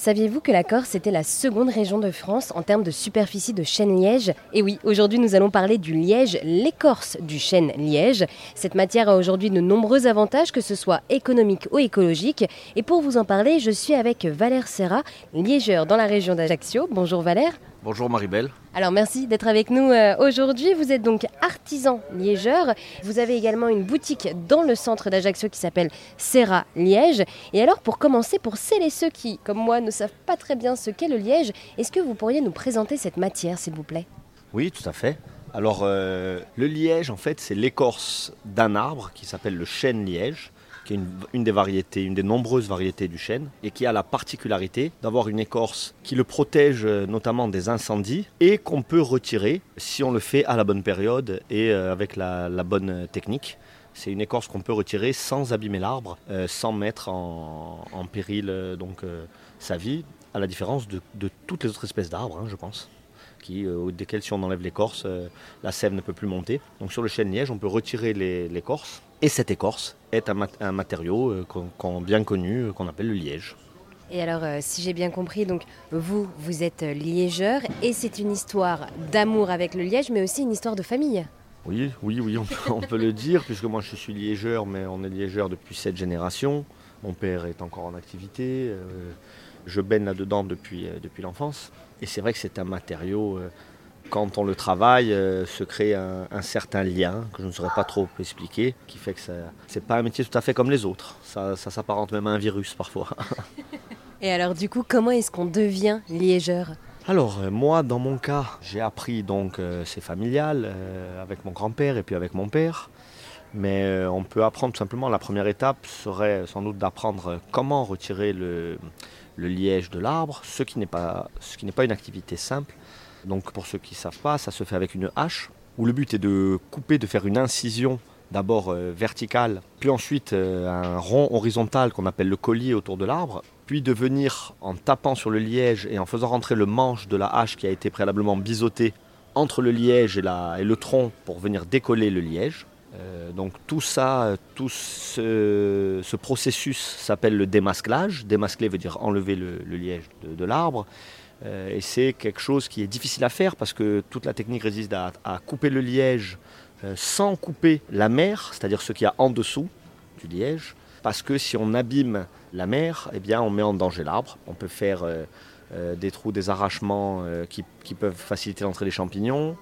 Saviez-vous que la Corse était la seconde région de France en termes de superficie de chêne-liège Et oui, aujourd'hui nous allons parler du liège, l'écorce du chêne-liège. Cette matière a aujourd'hui de nombreux avantages, que ce soit économique ou écologique. Et pour vous en parler, je suis avec Valère Serra, liégeur dans la région d'Ajaccio. Bonjour Valère. Bonjour Maribel. Alors merci d'être avec nous euh, aujourd'hui. Vous êtes donc artisan liégeur. Vous avez également une boutique dans le centre d'Ajaccio qui s'appelle Serra Liège. Et alors pour commencer, pour celles et ceux qui, comme moi, ne savent pas très bien ce qu'est le liège, est-ce que vous pourriez nous présenter cette matière, s'il vous plaît? Oui, tout à fait. Alors euh, le liège, en fait, c'est l'écorce d'un arbre qui s'appelle le chêne liège qui est une, des variétés, une des nombreuses variétés du chêne, et qui a la particularité d'avoir une écorce qui le protège euh, notamment des incendies et qu'on peut retirer si on le fait à la bonne période et euh, avec la, bonne technique. C'est une écorce qu'on peut retirer sans abîmer l'arbre, euh, sans mettre en, péril donc, sa vie, à la différence de, toutes les autres espèces d'arbres, hein, je pense. Qui, desquels si on enlève l'écorce, la sève ne peut plus monter. Donc sur le chêne liège, on peut retirer l'écorce et cette écorce est un, matériau euh, qu'on, bien connu, euh, qu'on appelle le liège. Et alors, euh, si j'ai bien compris, donc vous, vous êtes liégeur et c'est une histoire d'amour avec le liège, mais aussi une histoire de famille. Oui, oui, oui, on peut, le dire, puisque moi je suis liégeur, mais on est liégeur depuis cette génération. Mon père est encore en activité, je baigne là-dedans depuis, depuis l'enfance. Et c'est vrai que c'est un matériau quand on le travaille, euh, se crée un, certain lien que je ne saurais pas trop expliquer, qui fait que ce n'est pas un métier tout à fait comme les autres. Ça, s'apparente même à un virus parfois. Et alors du coup, comment est-ce qu'on devient liégeur alors euh, moi dans mon cas j'ai appris donc euh, c'est familial avec mon grand-père et puis avec mon père mais on peut apprendre tout simplement la première étape serait sans doute d'apprendre comment retirer le, le liège de l'arbre ce qui n'est pas ce qui n'est pas une activité simple donc pour ceux qui ne savent pas, ça se fait avec une hache, où le but est de couper, de faire une incision d'abord euh, verticale, puis ensuite euh, un rond horizontal qu'on appelle le collier autour de l'arbre, puis de venir en tapant sur le liège et en faisant rentrer le manche de la hache qui a été préalablement biseauté entre le liège et, le tronc pour venir décoller le liège. Euh, donc tout ça, tout ce, processus s'appelle le démasclage. Démascler veut dire enlever le, liège de l'arbre. Euh, et c'est quelque chose qui est difficile à faire parce que toute la technique résiste à, couper le liège euh, sans couper la mer, c'est-à-dire ce qu'il y a en dessous du liège. Parce que si on abîme la mer, eh bien on met en danger l'arbre. On peut faire des trous, des arrachements qui, peuvent faciliter l'entrée des champignons.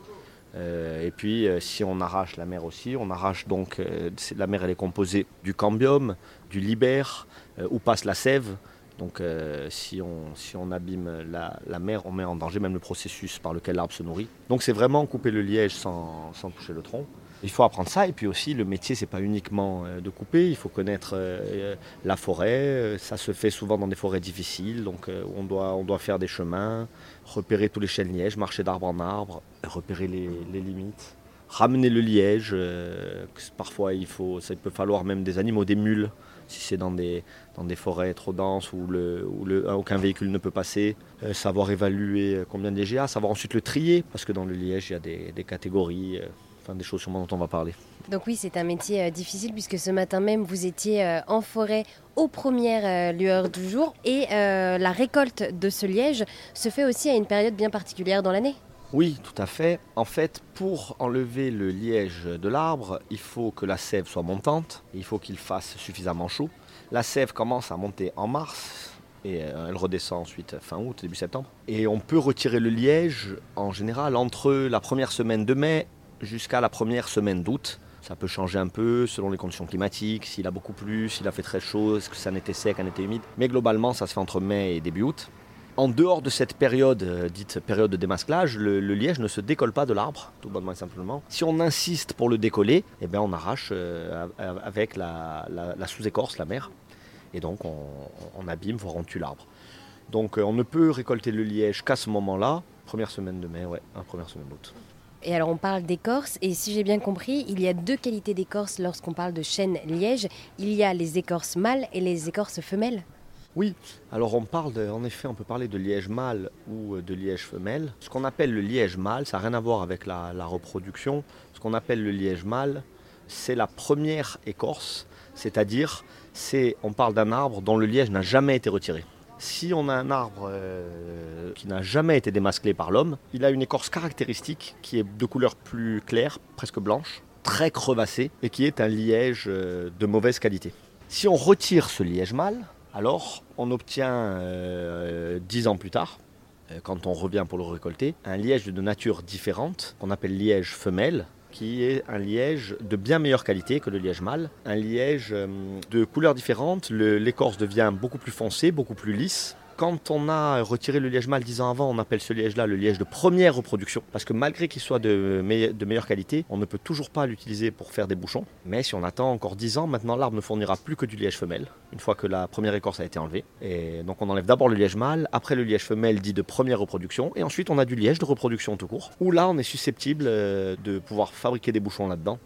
Et puis si on arrache la mer aussi, on arrache donc, la mer elle est composée du cambium, du libère, où passe la sève. Donc euh, si, on, si on abîme la, mer, on met en danger même le processus par lequel l'arbre se nourrit. Donc c'est vraiment couper le liège sans, toucher le tronc. Il faut apprendre ça et puis aussi le métier c'est pas uniquement euh, de couper, il faut connaître euh, la forêt, ça se fait souvent dans des forêts difficiles donc on, doit, faire des chemins, repérer tous les chênes lièges, marcher d'arbre en arbre, repérer les, limites, ramener le liège, parfois il faut, ça peut falloir même des animaux, des mules si c'est dans des, forêts trop denses où, où aucun véhicule ne peut passer, euh, savoir évaluer combien de lièges a, savoir ensuite le trier, parce que dans le liège, il y a des, catégories, euh, enfin des choses sûrement dont on va parler. Donc oui, c'est un métier euh, difficile puisque ce matin même, vous étiez en forêt aux premières lueurs du jour et la récolte de ce liège se fait aussi à une période bien particulière dans l'année. Oui, tout à fait. En fait, pour enlever le liège de l'arbre, il faut que la sève soit montante, il faut qu'il fasse suffisamment chaud. La sève commence à monter en mars et euh, elle redescend ensuite fin août, début septembre. Et on peut retirer le liège en général entre la première semaine de mai jusqu'à la première semaine d'août. Ça peut changer un peu selon les conditions climatiques, s'il a beaucoup plu, s'il a fait très chaud, est-ce que ça n'était sec, un été humide. Mais globalement, ça se fait entre mai et début août. En dehors de cette période, euh, dite période de démasclage, le, liège ne se décolle pas de l'arbre, tout bonnement et simplement. Si on insiste pour le décoller, eh bien on arrache euh, avec la, sous-écorce, la mer, et donc on, abîme, voire on tue l'arbre. Donc euh, on ne peut récolter le liège qu'à ce moment-là, première semaine de mai, ouais, première semaine d'août. Et alors on parle d'écorce, et si j'ai bien compris, il y a deux qualités d'écorce lorsqu'on parle de chêne liège. Il y a les écorces mâles et les écorces femelles. Oui, alors on parle en effet, on peut parler de liège mâle ou de liège femelle. Ce qu'on appelle le liège mâle, ça n'a rien à voir avec la, reproduction. Ce qu'on appelle le liège mâle, c'est la première écorce, c'est-à-dire, c'est, on parle d'un arbre dont le liège n'a jamais été retiré. Si on a un arbre euh, qui n'a jamais été démasclé par l'homme, il a une écorce caractéristique qui est de couleur plus claire, presque blanche, très crevassée, et qui est un liège euh, de mauvaise qualité. Si on retire ce liège mâle, alors on obtient euh, dix ans plus tard, quand on revient pour le récolter, un liège de nature différente, qu'on appelle liège femelle, qui est un liège de bien meilleure qualité que le liège mâle. Un liège euh, de couleurs différentes, l'écorce devient beaucoup plus foncée, beaucoup plus lisse. Quand on a retiré le liège mâle dix ans avant, on appelle ce liège-là le liège de première reproduction. Parce que malgré qu'il soit de, meilleure qualité, on ne peut toujours pas l'utiliser pour faire des bouchons. Mais si on attend encore dix ans, maintenant l'arbre ne fournira plus que du liège femelle, une fois que la première écorce a été enlevée. Et donc on enlève d'abord le liège mâle, après le liège femelle dit de première reproduction, et ensuite on a du liège de reproduction tout court, où là on est susceptible euh, de pouvoir fabriquer des bouchons là-dedans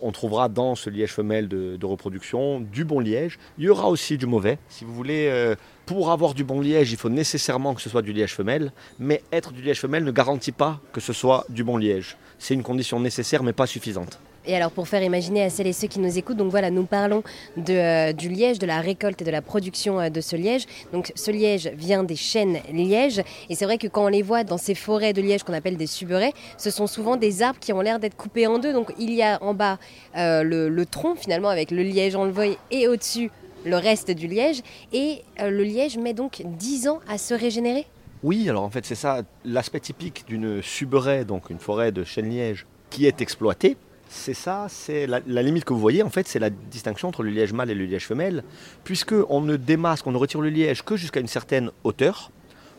on trouvera dans ce liège femelle de, reproduction du bon liège. Il y aura aussi du mauvais. Si vous voulez, euh, pour avoir du bon liège, il faut nécessairement que ce soit du liège femelle, mais être du liège femelle ne garantit pas que ce soit du bon liège. C'est une condition nécessaire mais pas suffisante. Et alors pour faire imaginer à celles et ceux qui nous écoutent, donc voilà, nous parlons euh, du liège, de la récolte et de la production euh, de ce liège. Donc ce liège vient des chênes lièges. Et c'est vrai que quand on les voit dans ces forêts de liège qu'on appelle des suberets, ce sont souvent des arbres qui ont l'air d'être coupés en deux. Donc il y a en bas euh, le, tronc finalement avec le liège enlevé et au-dessus le reste du liège. Et le liège met donc 10 ans à se régénérer Oui, alors en fait c'est ça l'aspect typique d'une suberet, donc une forêt de chênes liège qui est exploitée c'est ça, c'est la, limite que vous voyez, en fait, c'est la distinction entre le liège mâle et le liège femelle, puisque on ne démasque, on ne retire le liège que jusqu'à une certaine hauteur,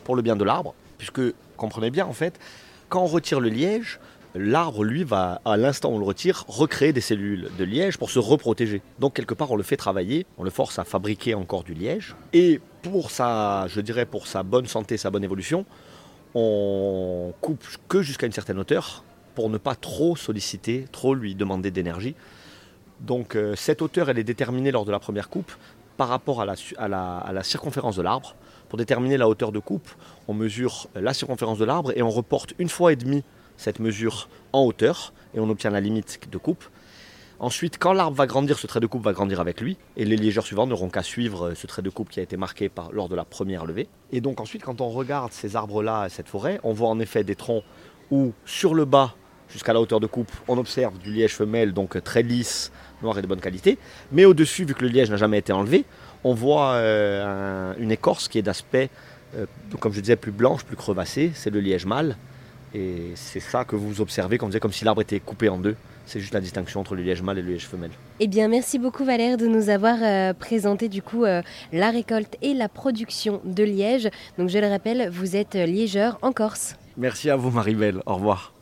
pour le bien de l'arbre, puisque, comprenez bien, en fait, quand on retire le liège, l'arbre, lui, va, à l'instant où on le retire, recréer des cellules de liège pour se reprotéger. Donc, quelque part, on le fait travailler, on le force à fabriquer encore du liège, et pour sa, je dirais, pour sa bonne santé, sa bonne évolution, on coupe que jusqu'à une certaine hauteur, pour ne pas trop solliciter, trop lui demander d'énergie. Donc euh, cette hauteur, elle est déterminée lors de la première coupe par rapport à la, circonférence de l'arbre. Pour déterminer la hauteur de coupe, on mesure la circonférence de l'arbre et on reporte une fois et demi cette mesure en hauteur et on obtient la limite de coupe. Ensuite, quand l'arbre va grandir, ce trait de coupe va grandir avec lui, et les liégeurs suivants n'auront qu'à suivre ce trait de coupe qui a été marqué par, lors de la première levée. Et donc ensuite, quand on regarde ces arbres-là, cette forêt, on voit en effet des troncs où sur le bas, jusqu'à la hauteur de coupe, on observe du liège femelle, donc très lisse, noir et de bonne qualité. Mais au-dessus, vu que le liège n'a jamais été enlevé, on voit euh, une écorce qui est d'aspect, euh, comme je disais, plus blanche, plus crevassée. C'est le liège mâle. Et c'est ça que vous observez quand vous comme si l'arbre était coupé en deux. C'est juste la distinction entre le liège mâle et le liège femelle. Eh bien, merci beaucoup Valère de nous avoir euh, présenté du coup la récolte et la production de liège. Donc, je le rappelle, vous êtes liégeur en Corse. Merci à vous Marie-Belle. Au revoir.